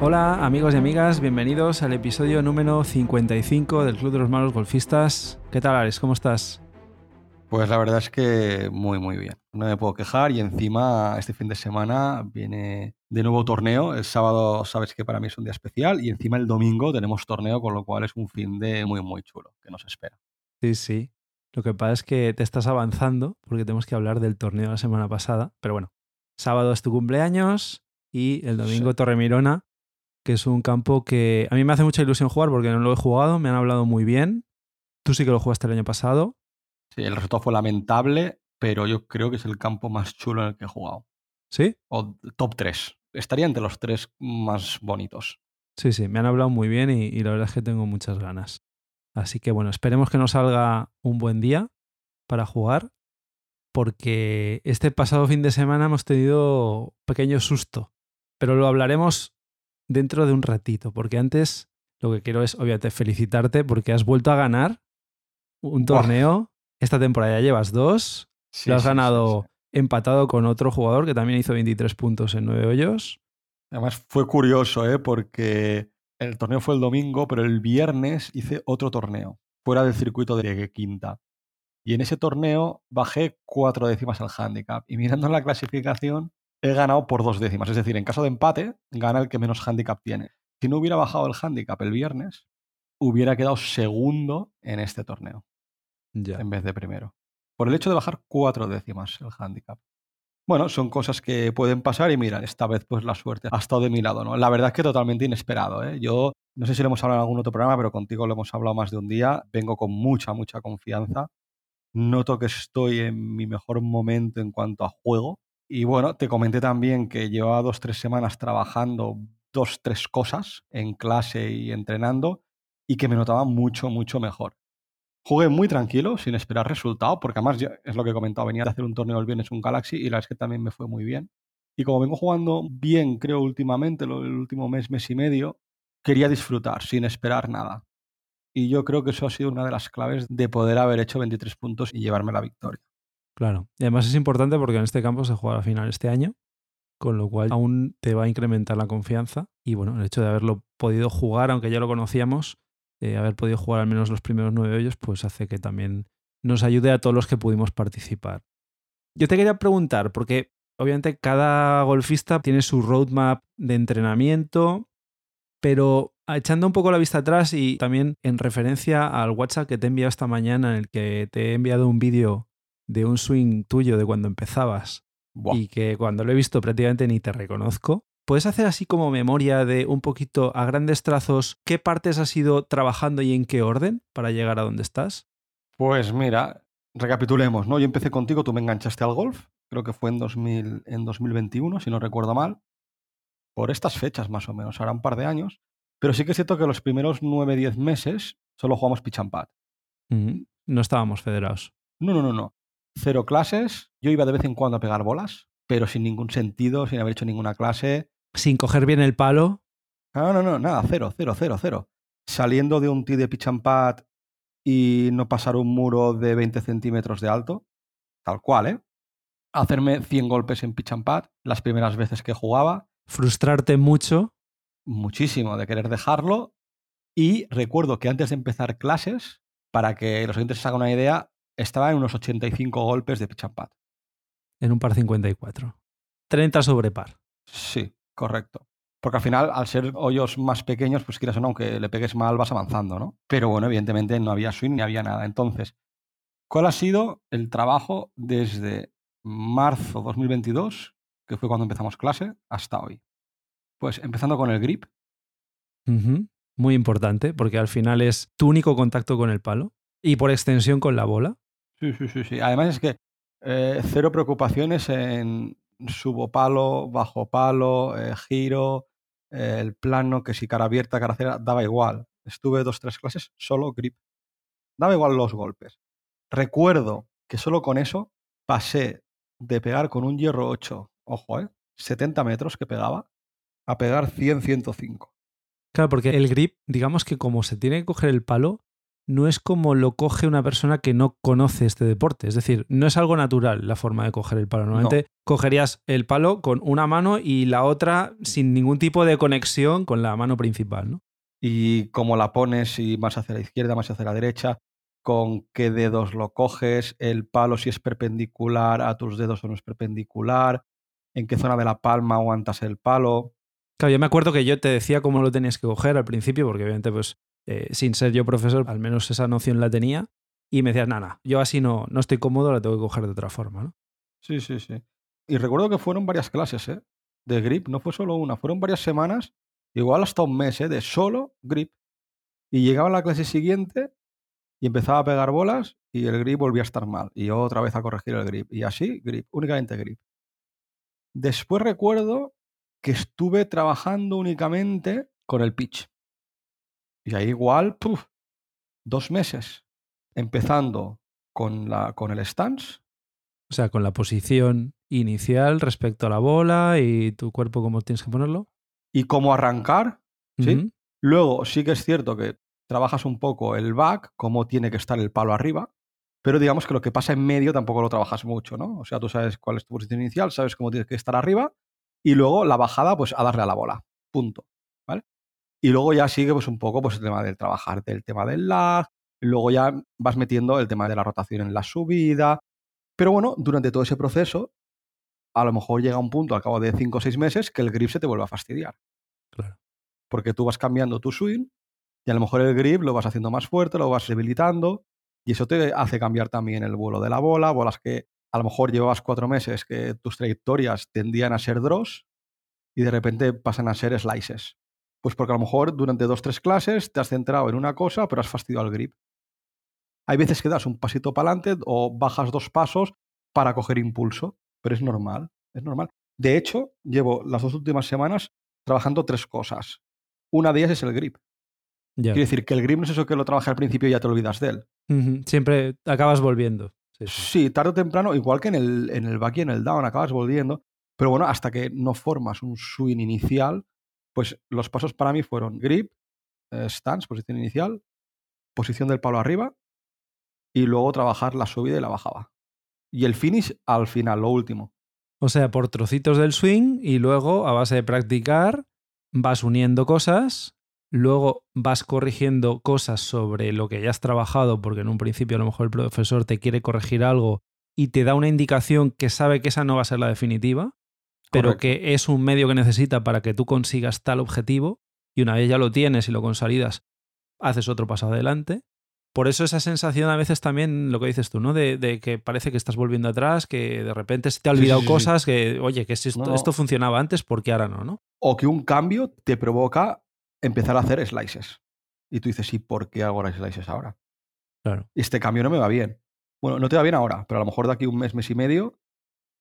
Hola amigos y amigas, bienvenidos al episodio número 55 del Club de los Malos Golfistas. ¿Qué tal Alex? ¿Cómo estás? Pues la verdad es que muy muy bien. No me puedo quejar y encima este fin de semana viene de nuevo torneo. El sábado sabes que para mí es un día especial y encima el domingo tenemos torneo, con lo cual es un fin de muy muy chulo que nos espera. Sí, sí. Lo que pasa es que te estás avanzando porque tenemos que hablar del torneo de la semana pasada. Pero bueno, sábado es tu cumpleaños y el domingo Sí. Torremirona, que es un campo que a mí me hace mucha ilusión jugar porque no lo he jugado, me han hablado muy bien. Tú sí que lo jugaste el año pasado. Sí, el resultado fue lamentable, pero yo creo que es el campo más chulo en el que he jugado. ¿Sí? O top 3. Estaría entre los tres más bonitos. Sí, sí, me han hablado muy bien y, y la verdad es que tengo muchas ganas. Así que bueno, esperemos que nos salga un buen día para jugar, porque este pasado fin de semana hemos tenido un pequeño susto, pero lo hablaremos dentro de un ratito, porque antes lo que quiero es obviamente felicitarte porque has vuelto a ganar un torneo. Esta temporada ya llevas dos, Sí, lo has sí, ganado sí. empatado con otro jugador que también hizo 23 puntos en nueve hoyos. Además fue curioso, ¿eh? porque el torneo fue el domingo, pero el viernes hice otro torneo, fuera del circuito de quinta. Y en ese torneo bajé cuatro décimas el handicap. Y mirando la clasificación, he ganado por dos décimas. Es decir, en caso de empate, gana el que menos handicap tiene. Si no hubiera bajado el handicap el viernes, hubiera quedado segundo en este torneo, Ya. en vez de primero. Por el hecho de bajar cuatro décimas el handicap. Bueno, son cosas que pueden pasar y mira, esta vez pues la suerte ha estado de mi lado, ¿no? La verdad es que totalmente inesperado, ¿eh? Yo no sé si lo hemos hablado en algún otro programa, pero contigo lo hemos hablado más de un día. Vengo con mucha, mucha confianza. Noto que estoy en mi mejor momento en cuanto a juego. Y bueno, te comenté también que llevaba dos, tres semanas trabajando dos, tres cosas en clase y entrenando y que me notaba mucho, mucho mejor. Jugué muy tranquilo, sin esperar resultado, porque además es lo que he comentado, venía de hacer un torneo el viernes, un Galaxy, y la verdad es que también me fue muy bien. Y como vengo jugando bien, creo, últimamente, el último mes, mes y medio, quería disfrutar, sin esperar nada. Y yo creo que eso ha sido una de las claves de poder haber hecho 23 puntos y llevarme la victoria. Claro. Y además es importante porque en este campo se juega la final este año, con lo cual aún te va a incrementar la confianza. Y bueno, el hecho de haberlo podido jugar, aunque ya lo conocíamos, eh, haber podido jugar al menos los primeros nueve hoyos, pues hace que también nos ayude a todos los que pudimos participar. Yo te quería preguntar, porque obviamente cada golfista tiene su roadmap de entrenamiento, pero echando un poco la vista atrás y también en referencia al WhatsApp que te he enviado esta mañana, en el que te he enviado un vídeo de un swing tuyo de cuando empezabas y que cuando lo he visto prácticamente ni te reconozco. ¿Puedes hacer así como memoria de un poquito a grandes trazos qué partes has ido trabajando y en qué orden para llegar a donde estás? Pues mira, recapitulemos, ¿no? Yo empecé contigo, tú me enganchaste al golf, creo que fue en, 2000, en 2021, si no recuerdo mal, por estas fechas más o menos, ahora un par de años, pero sí que es cierto que los primeros 9-10 meses solo jugamos pitch and pad. Mm, No estábamos federados. No, no, no, no. Cero clases, yo iba de vez en cuando a pegar bolas, pero sin ningún sentido, sin haber hecho ninguna clase. Sin coger bien el palo. No, no, no, nada, cero, cero, cero, cero. Saliendo de un tee de pitch and pad y no pasar un muro de 20 centímetros de alto, tal cual, ¿eh? Hacerme 100 golpes en pitch and pad las primeras veces que jugaba, Frustrarte mucho. Muchísimo de querer dejarlo. Y recuerdo que antes de empezar clases, para que los oyentes se hagan una idea, estaba en unos 85 golpes de pitch and pad. En un par 54. 30 sobre par. Sí, correcto. Porque al final, al ser hoyos más pequeños, pues quieras o no, aunque le pegues mal, vas avanzando, ¿no? Pero bueno, evidentemente no había swing ni había nada. Entonces, ¿cuál ha sido el trabajo desde marzo 2022, que fue cuando empezamos clase, hasta hoy? Pues empezando con el grip. Muy importante, porque al final es tu único contacto con el palo y por extensión con la bola. Sí, sí, sí, sí. Además es que eh, cero preocupaciones en subo palo, bajo palo, eh, giro, eh, el plano, que si cara abierta, cara cerrada, daba igual. Estuve dos, tres clases, solo grip. Daba igual los golpes. Recuerdo que solo con eso pasé de pegar con un hierro 8, ojo, ¿eh? 70 metros que pegaba, a pegar 100, 105. Claro, porque el grip, digamos que como se tiene que coger el palo, no es como lo coge una persona que no conoce este deporte. Es decir, no es algo natural la forma de coger el palo. Normalmente cogerías el palo con una mano y la otra sin ningún tipo de conexión con la mano principal, ¿no? Y cómo la pones, si más hacia la izquierda, más hacia la derecha, con qué dedos lo coges, el palo si es perpendicular a tus dedos o no es perpendicular, en qué zona de la palma aguantas el palo. Claro, yo me acuerdo que yo te decía cómo lo tenías que coger al principio, porque obviamente, pues, eh, sin ser yo profesor, al menos esa noción la tenía. Y me decías, nada, yo así no, no estoy cómodo, la tengo que coger de otra forma, ¿no? Sí, sí, sí. Y recuerdo que fueron varias clases, ¿eh? De grip, no fue solo una, fueron varias semanas, igual hasta un mes, ¿eh? De solo grip. Y llegaba la clase siguiente y empezaba a pegar bolas y el grip volvía a estar mal. Y otra vez a corregir el grip. Y así, grip, únicamente grip. Después recuerdo que estuve trabajando únicamente con el pitch. Y ahí igual, puf, dos meses. Empezando con, la, con el stance. O sea, con la posición inicial respecto a la bola y tu cuerpo, cómo tienes que ponerlo. Y cómo arrancar, ¿sí? Luego sí que es cierto que trabajas un poco el back, cómo tiene que estar el palo arriba, pero digamos que lo que pasa en medio tampoco lo trabajas mucho, ¿no? O sea, tú sabes cuál es tu posición inicial, sabes cómo tienes que estar arriba y luego la bajada, pues a darle a la bola, punto, ¿vale? Y luego ya sigue pues un poco pues el tema del trabajar, del tema del lag, luego ya vas metiendo el tema de la rotación en la subida, pero bueno, durante todo ese proceso, a lo mejor llega un punto al cabo de 5 o 6 meses que el grip se te vuelve a fastidiar. Claro. Porque tú vas cambiando tu swing y a lo mejor el grip lo vas haciendo más fuerte, lo vas debilitando y eso te hace cambiar también el vuelo de la bola, bolas que a lo mejor llevabas cuatro meses que tus trayectorias tendían a ser draws y de repente pasan a ser slices. Pues porque a lo mejor durante dos, tres clases te has centrado en una cosa, pero has fastidiado el grip. Hay veces que das un pasito para adelante o bajas dos pasos para coger impulso, pero es normal, es normal. De hecho, llevo las dos últimas semanas trabajando tres cosas. Una de ellas es el grip. Quiere decir que el grip no es eso que lo trabajas al principio y ya te olvidas de él. Siempre acabas volviendo. Sí, tarde o temprano, igual que en el, en el back y en el down, acabas volviendo. Pero bueno, hasta que no formas un swing inicial, pues los pasos para mí fueron grip, eh, stance, posición inicial, posición del palo arriba y luego trabajar la subida y la bajada. Y el finish al final, lo último. O sea, por trocitos del swing y luego a base de practicar vas uniendo cosas luego vas corrigiendo cosas sobre lo que ya has trabajado, porque en un principio a lo mejor el profesor te quiere corregir algo y te da una indicación que sabe que esa no va a ser la definitiva, pero que es un medio que necesita para que tú consigas tal objetivo, y una vez ya lo tienes y lo consolidas, haces otro paso adelante. Por eso esa sensación a veces también, lo que dices tú, ¿no? De, que parece que estás volviendo atrás, que de repente se te ha olvidado cosas, que, oye, que esto, esto funcionaba antes, ¿por qué ahora no, no? O que un cambio te provoca empezar a hacer slices. Y tú dices, ¿y por qué hago slices ahora? Claro. Este cambio no me va bien. Bueno, no te va bien ahora, pero a lo mejor de aquí un mes, mes y medio,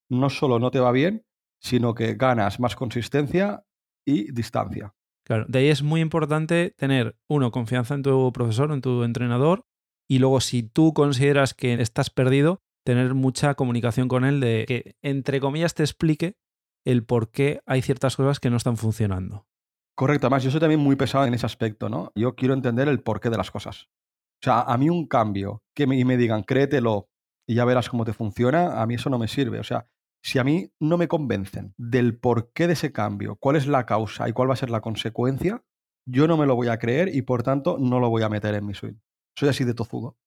no solo no te va bien, sino que ganas más consistencia y distancia. Claro, de ahí es muy importante tener, uno, confianza en tu profesor, en tu entrenador, y luego si tú consideras que estás perdido, tener mucha comunicación con él de que, entre comillas, te explique el por qué hay ciertas cosas que no están funcionando. Correcto, además yo soy también muy pesado en ese aspecto, ¿no? Yo quiero entender el porqué de las cosas. O sea, a mí un cambio que me, y me digan, créetelo y ya verás cómo te funciona, a mí eso no me sirve. O sea, si a mí no me convencen del porqué de ese cambio, cuál es la causa y cuál va a ser la consecuencia, yo no me lo voy a creer y por tanto no lo voy a meter en mi swing. Soy así de tozudo.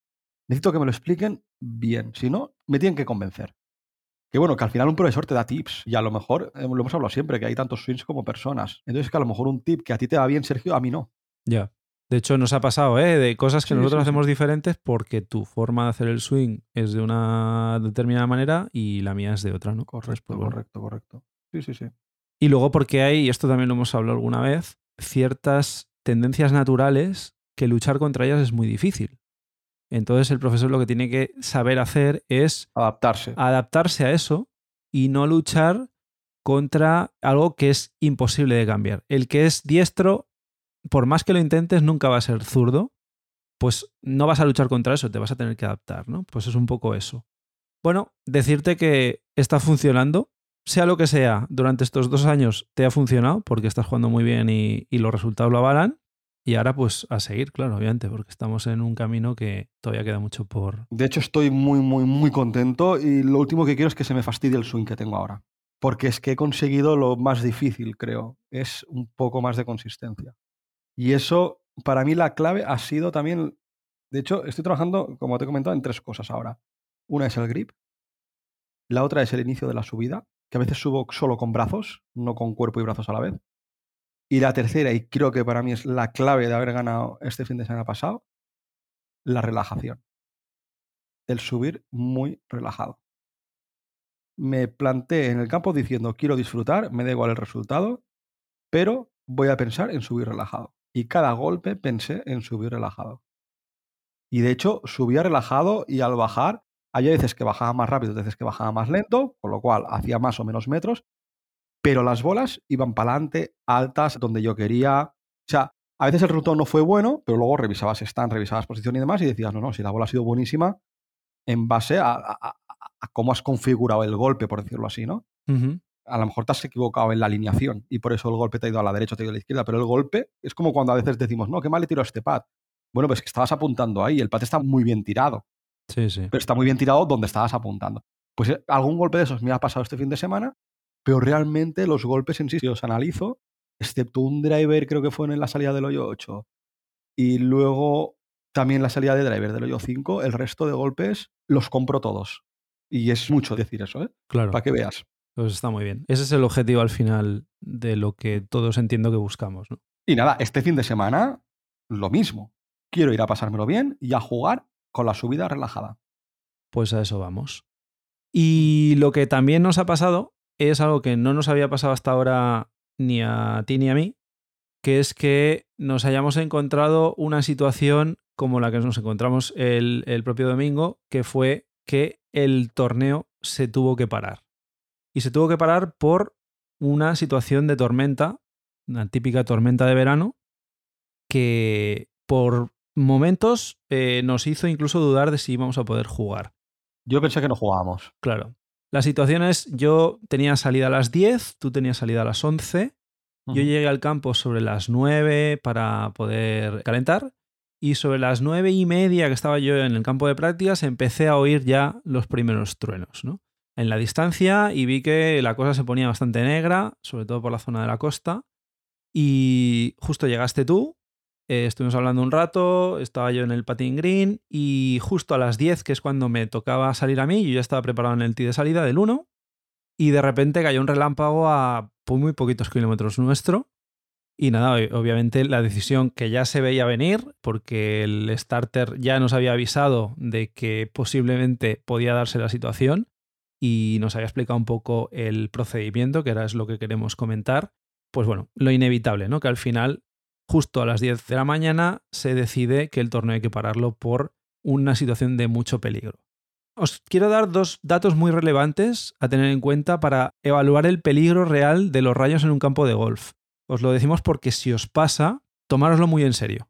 Necesito que me lo expliquen bien, si no, me tienen que convencer. Que bueno, que al final un profesor te da tips y a lo mejor, eh, lo hemos hablado siempre, que hay tantos swings como personas. Entonces que a lo mejor un tip que a ti te va bien, Sergio, a mí no. Ya. De hecho, nos ha pasado, ¿eh? De cosas que nosotros hacemos diferentes porque tu forma de hacer el swing es de una determinada manera y la mía es de otra, ¿no? Correcto, pues correcto, correcto. Sí, sí, sí. Y luego porque hay, y esto también lo hemos hablado alguna vez, ciertas tendencias naturales que luchar contra ellas es muy difícil. Entonces el profesor lo que tiene que saber hacer es adaptarse. Adaptarse a eso y no luchar contra algo que es imposible de cambiar. El que es diestro, por más que lo intentes, nunca va a ser zurdo, pues no vas a luchar contra eso, te vas a tener que adaptar, ¿no? Pues es un poco eso. Bueno, decirte que está funcionando, sea lo que sea, durante estos dos años te ha funcionado porque estás jugando muy bien y, y los resultados lo avalan. Y ahora pues a seguir, claro, obviamente, porque estamos en un camino que todavía queda mucho por... De hecho, estoy muy, muy, muy contento y lo último que quiero es que se me fastidie el swing que tengo ahora. Porque es que he conseguido lo más difícil, creo. Es un poco más de consistencia. Y eso, para mí, la clave ha sido también... De hecho, estoy trabajando, como te he comentado, en tres cosas ahora. Una es el grip, la otra es el inicio de la subida, que a veces subo solo con brazos, no con cuerpo y brazos a la vez. Y la tercera, y creo que para mí es la clave de haber ganado este fin de semana pasado, la relajación. El subir muy relajado. Me planté en el campo diciendo, quiero disfrutar, me da igual el resultado, pero voy a pensar en subir relajado. Y cada golpe pensé en subir relajado. Y de hecho, subía relajado y al bajar, hay veces que bajaba más rápido, veces que bajaba más lento, con lo cual hacía más o menos metros, pero las bolas iban para adelante, altas, donde yo quería. O sea, a veces el resultado no fue bueno, pero luego revisabas stand, revisabas posición y demás y decías, no, no, si la bola ha sido buenísima en base a, cómo has configurado el golpe, por decirlo así, ¿no? A lo mejor te has equivocado en la alineación y por eso el golpe te ha ido a la derecha, te ha ido a la izquierda, pero el golpe es como cuando a veces decimos, no, qué mal le tiro a este pad. Bueno, pues que estabas apuntando ahí, el pad está muy bien tirado. Sí, sí. Pero está muy bien tirado donde estabas apuntando. Pues eh, algún golpe de esos me ha pasado este fin de semana pero realmente los golpes en sí, si los analizo, excepto un driver, creo que fue en la salida del hoyo 8, y luego también la salida de driver del hoyo 5, el resto de golpes los compro todos. Y es mucho decir eso, ¿eh? Claro. Para que veas. Pues está muy bien. Ese es el objetivo al final de lo que todos entiendo que buscamos, ¿no? Y nada, este fin de semana, lo mismo. Quiero ir a pasármelo bien y a jugar con la subida relajada. Pues a eso vamos. Y lo que también nos ha pasado es algo que no nos había pasado hasta ahora ni a ti ni a mí, que es que nos hayamos encontrado una situación como la que nos encontramos el, propio domingo, que fue que el torneo se tuvo que parar. Y se tuvo que parar por una situación de tormenta, una típica tormenta de verano, que por momentos eh, nos hizo incluso dudar de si íbamos a poder jugar. Yo pensé que no jugábamos. Claro. La situación es, yo tenía salida a las 10, tú tenías salida a las 11, yo llegué al campo sobre las 9 para poder calentar y sobre las 9 y media que estaba yo en el campo de prácticas empecé a oír ya los primeros truenos, ¿no? En la distancia y vi que la cosa se ponía bastante negra, sobre todo por la zona de la costa, y justo llegaste tú, eh, estuvimos hablando un rato, estaba yo en el patín green y justo a las 10, que es cuando me tocaba salir a mí, yo ya estaba preparado en el tee de salida del 1 y de repente cayó un relámpago a muy poquitos kilómetros nuestro. Y nada, obviamente la decisión que ya se veía venir, porque el starter ya nos había avisado de que posiblemente podía darse la situación y nos había explicado un poco el procedimiento, que ahora es lo que queremos comentar. Pues bueno, lo inevitable, ¿no? Que al final justo a las 10 de la mañana se decide que el torneo hay que pararlo por una situación de mucho peligro. Os quiero dar dos datos muy relevantes a tener en cuenta para evaluar el peligro real de los rayos en un campo de golf. Os lo decimos porque si os pasa, tomároslo muy en serio.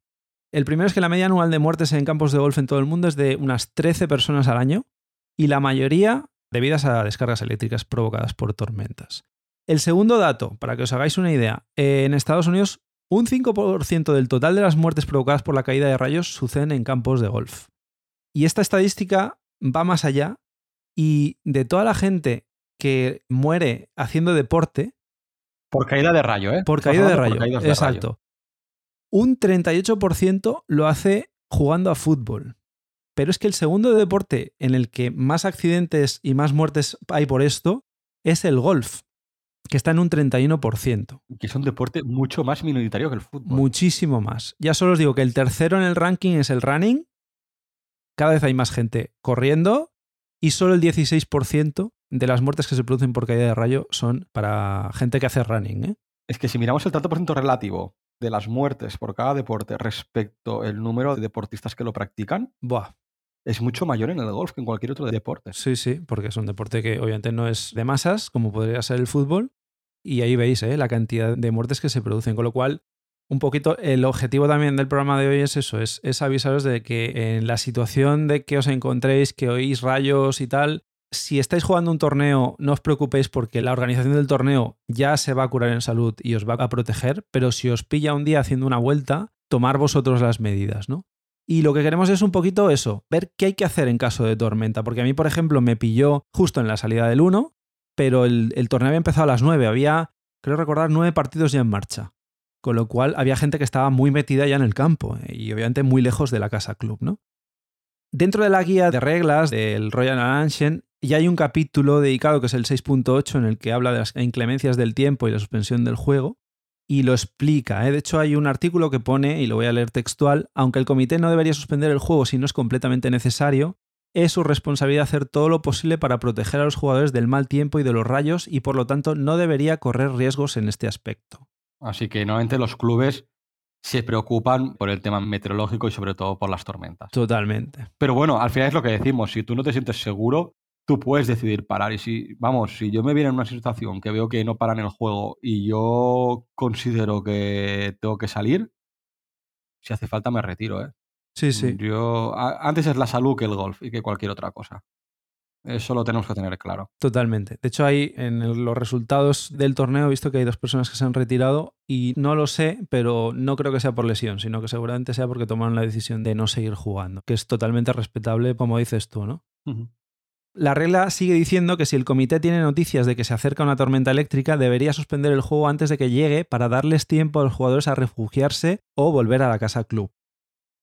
El primero es que la media anual de muertes en campos de golf en todo el mundo es de unas 13 personas al año y la mayoría debidas a descargas eléctricas provocadas por tormentas. El segundo dato, para que os hagáis una idea, en Estados Unidos un 5% del total de las muertes provocadas por la caída de rayos suceden en campos de golf. Y esta estadística va más allá y de toda la gente que muere haciendo deporte... Por caída de rayo, ¿eh? Por caída de rayo, exacto. Un 38% lo hace jugando a fútbol. Pero es que el segundo deporte en el que más accidentes y más muertes hay por esto es el golf que está en un 31%. Que es un deporte mucho más minoritario que el fútbol. Muchísimo más. Ya solo os digo que el tercero en el ranking es el running. Cada vez hay más gente corriendo y solo el 16% de las muertes que se producen por caída de rayo son para gente que hace running. ¿eh? Es que si miramos el tanto por ciento relativo de las muertes por cada deporte respecto al número de deportistas que lo practican, Buah. Es mucho mayor en el golf que en cualquier otro deporte. Sí, sí, porque es un deporte que obviamente no es de masas, como podría ser el fútbol, y ahí veis ¿eh? la cantidad de muertes que se producen. Con lo cual, un poquito el objetivo también del programa de hoy es eso, es, es avisaros de que en la situación de que os encontréis, que oís rayos y tal, si estáis jugando un torneo, no os preocupéis porque la organización del torneo ya se va a curar en salud y os va a proteger, pero si os pilla un día haciendo una vuelta, tomar vosotros las medidas, ¿no? Y lo que queremos es un poquito eso, ver qué hay que hacer en caso de tormenta, porque a mí, por ejemplo, me pilló justo en la salida del 1, pero el, torneo había empezado a las 9, había, creo recordar, 9 partidos ya en marcha. Con lo cual había gente que estaba muy metida ya en el campo eh, y obviamente muy lejos de la casa club, ¿no? Dentro de la guía de reglas del Royal Ancient ya hay un capítulo dedicado que es el 6.8 en el que habla de las inclemencias del tiempo y la suspensión del juego y lo explica. ¿eh? De hecho, hay un artículo que pone, y lo voy a leer textual, aunque el comité no debería suspender el juego si no es completamente necesario, es su responsabilidad hacer todo lo posible para proteger a los jugadores del mal tiempo y de los rayos y por lo tanto no debería correr riesgos en este aspecto. Así que normalmente los clubes se preocupan por el tema meteorológico y sobre todo por las tormentas. Totalmente. Pero bueno, al final es lo que decimos, si tú no te sientes seguro, tú puedes decidir parar. Y si, vamos, si yo me viene en una situación que veo que no paran el juego y yo considero que tengo que salir, si hace falta me retiro, ¿eh? Sí, sí. Yo, antes es la salud que el golf y que cualquier otra cosa. Eso lo tenemos que tener claro. Totalmente. De hecho, hay en los resultados del torneo he visto que hay dos personas que se han retirado y no lo sé, pero no creo que sea por lesión, sino que seguramente sea porque tomaron la decisión de no seguir jugando, que es totalmente respetable, como dices tú, ¿no? La regla sigue diciendo que si el comité tiene noticias de que se acerca una tormenta eléctrica, debería suspender el juego antes de que llegue para darles tiempo a los jugadores a refugiarse o volver a la casa club.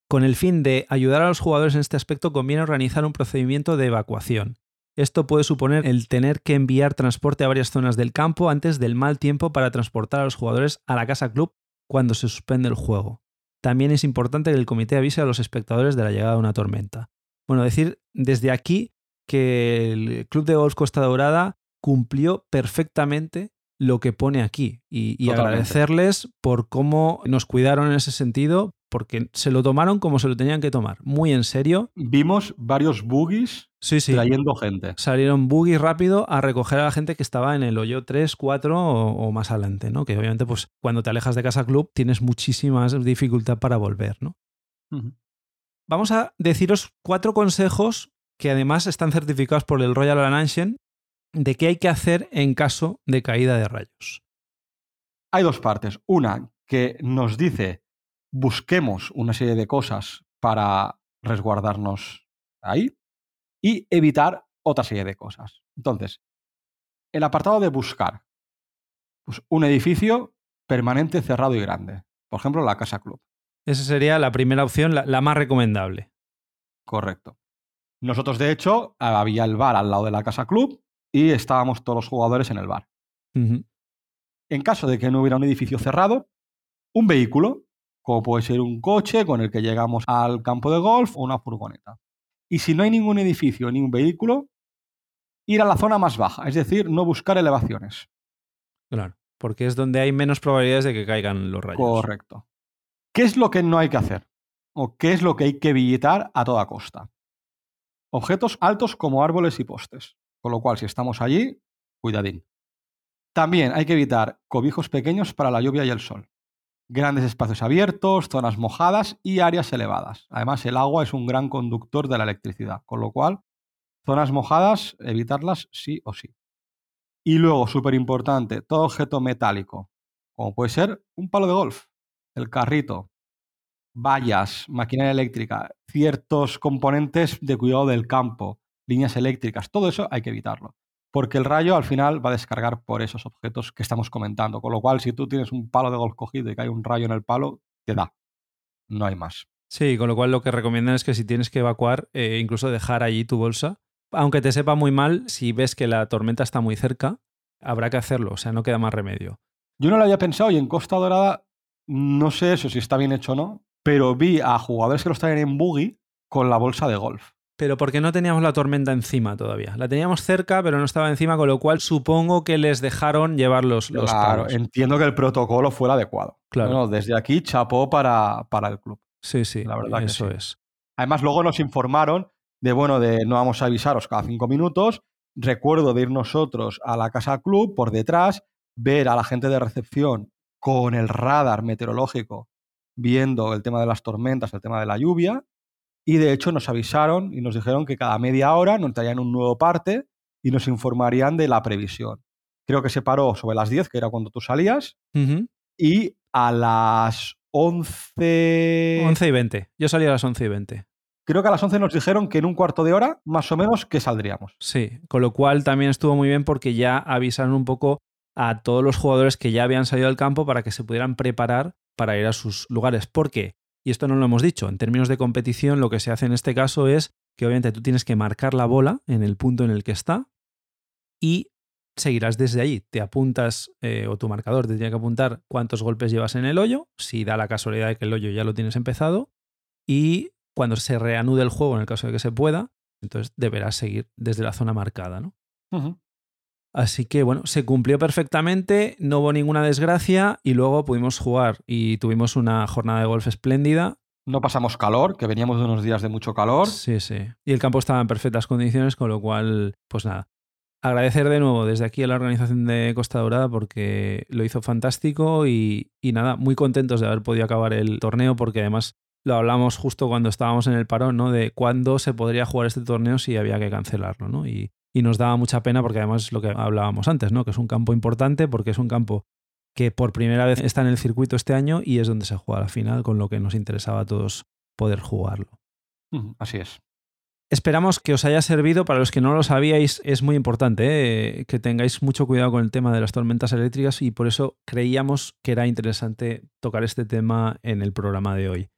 Con el fin de ayudar a los jugadores en este aspecto, conviene organizar un procedimiento de evacuación. Esto puede suponer el tener que enviar transporte a varias zonas del campo antes del mal tiempo para transportar a los jugadores a la casa club cuando se suspende el juego. También es importante que el comité avise a los espectadores de la llegada de una tormenta. Bueno, decir desde aquí que el Club de Golf Costa Dorada cumplió perfectamente lo que pone aquí y, agradecerles por cómo nos cuidaron en ese sentido, porque se lo tomaron como se lo tenían que tomar, muy en serio. Vimos varios boogies sí, sí. trayendo gente. Salieron boogies rápido a recoger a la gente que estaba en el hoyo 3, 4 o, más adelante, ¿no? Que obviamente, pues cuando te alejas de casa club tienes muchísimas dificultad para volver, ¿no? Vamos a deciros cuatro consejos que además están certificados por el Royal Ancient de qué hay que hacer en caso de caída de rayos. Hay dos partes. Una que nos dice busquemos una serie de cosas para resguardarnos ahí y evitar otra serie de cosas. Entonces, el apartado de buscar, pues un edificio permanente, cerrado y grande. Por ejemplo, la casa club. Esa sería la primera opción, la, más recomendable. Correcto. Nosotros, de hecho, había el bar al lado de la casa club y estábamos todos los jugadores en el bar. En caso de que no hubiera un edificio cerrado, un vehículo como puede ser un coche con el que llegamos al campo de golf o una furgoneta. Y si no hay ningún edificio ni un vehículo, ir a la zona más baja, es decir, no buscar elevaciones. Claro, porque es donde hay menos probabilidades de que caigan los rayos. Correcto. ¿Qué es lo que no hay que hacer? ¿O qué es lo que hay que evitar a toda costa? Objetos altos como árboles y postes. Con lo cual, si estamos allí, cuidadín. También hay que evitar cobijos pequeños para la lluvia y el sol grandes espacios abiertos, zonas mojadas y áreas elevadas. Además, el agua es un gran conductor de la electricidad, con lo cual, zonas mojadas, evitarlas sí o sí. Y luego, súper importante, todo objeto metálico, como puede ser un palo de golf, el carrito, vallas, maquinaria eléctrica, ciertos componentes de cuidado del campo, líneas eléctricas, todo eso hay que evitarlo porque el rayo al final va a descargar por esos objetos que estamos comentando. Con lo cual, si tú tienes un palo de golf cogido y cae un rayo en el palo, te da. No hay más. Sí, con lo cual lo que recomiendan es que si tienes que evacuar, eh, incluso dejar allí tu bolsa. Aunque te sepa muy mal, si ves que la tormenta está muy cerca, habrá que hacerlo, o sea, no queda más remedio. Yo no lo había pensado y en Costa Dorada, no sé eso si está bien hecho o no, pero vi a jugadores que los traen en buggy con la bolsa de golf pero porque no teníamos la tormenta encima todavía. La teníamos cerca, pero no estaba encima, con lo cual supongo que les dejaron llevar los, los Claro, entiendo que el protocolo fue el adecuado. Claro. desde aquí chapó para, para el club. Sí, sí, la verdad eso es. Además, luego nos informaron de, bueno, de no vamos a avisaros cada cinco minutos. Recuerdo de ir nosotros a la casa club por detrás, ver a la gente de recepción con el radar meteorológico viendo el tema de las tormentas, el tema de la lluvia, y de hecho nos avisaron y nos dijeron que cada media hora nos traían un nuevo parte y nos informarían de la previsión. Creo que se paró sobre las 10, que era cuando tú salías, y a las 11... 11 y 20. Yo salí a las 11 y 20. Creo que a las 11 nos dijeron que en un cuarto de hora, más o menos, que saldríamos. Sí, con lo cual también estuvo muy bien porque ya avisaron un poco a todos los jugadores que ya habían salido al campo para que se pudieran preparar para ir a sus lugares. ¿Por qué? Y esto no lo hemos dicho. En términos de competición, lo que se hace en este caso es que obviamente tú tienes que marcar la bola en el punto en el que está y seguirás desde ahí. Te apuntas, eh, o tu marcador te tiene que apuntar cuántos golpes llevas en el hoyo, si da la casualidad de que el hoyo ya lo tienes empezado, y cuando se reanude el juego, en el caso de que se pueda, entonces deberás seguir desde la zona marcada, ¿no? Así que bueno, se cumplió perfectamente, no hubo ninguna desgracia y luego pudimos jugar y tuvimos una jornada de golf espléndida. No pasamos calor, que veníamos de unos días de mucho calor. Sí, sí. Y el campo estaba en perfectas condiciones, con lo cual, pues nada. Agradecer de nuevo desde aquí a la organización de Costa Dorada porque lo hizo fantástico y, y nada, muy contentos de haber podido acabar el torneo porque además lo hablamos justo cuando estábamos en el parón, ¿no? De cuándo se podría jugar este torneo si había que cancelarlo, ¿no? Y, y nos daba mucha pena porque además es lo que hablábamos antes, ¿no? Que es un campo importante porque es un campo que por primera vez está en el circuito este año y es donde se juega la final, con lo que nos interesaba a todos poder jugarlo. Así es. Esperamos que os haya servido. Para los que no lo sabíais, es muy importante ¿eh? que tengáis mucho cuidado con el tema de las tormentas eléctricas y por eso creíamos que era interesante tocar este tema en el programa de hoy.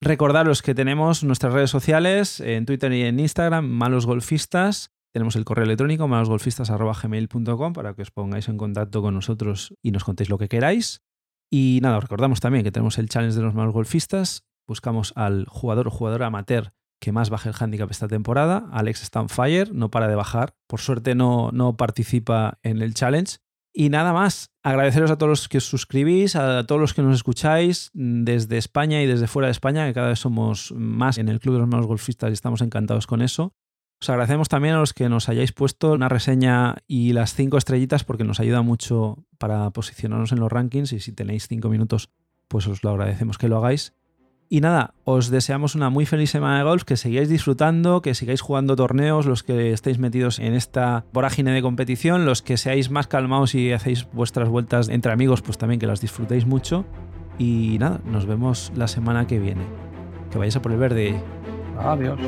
Recordaros que tenemos nuestras redes sociales en Twitter y en Instagram, Malos Golfistas. Tenemos el correo electrónico malosgolfistas.gmail.com para que os pongáis en contacto con nosotros y nos contéis lo que queráis. Y nada, os recordamos también que tenemos el challenge de los malos golfistas. Buscamos al jugador o jugadora amateur que más baje el handicap esta temporada. Alex Stanfire no para de bajar. Por suerte no, no participa en el challenge. Y nada más, agradeceros a todos los que os suscribís, a todos los que nos escucháis desde España y desde fuera de España, que cada vez somos más en el Club de los Malos Golfistas y estamos encantados con eso. Os agradecemos también a los que nos hayáis puesto una reseña y las cinco estrellitas porque nos ayuda mucho para posicionarnos en los rankings y si tenéis cinco minutos pues os lo agradecemos que lo hagáis. Y nada, os deseamos una muy feliz semana de golf, que sigáis disfrutando, que sigáis jugando torneos, los que estéis metidos en esta vorágine de competición, los que seáis más calmados y hacéis vuestras vueltas entre amigos, pues también que las disfrutéis mucho. Y nada, nos vemos la semana que viene. Que vayáis a por el verde. Adiós.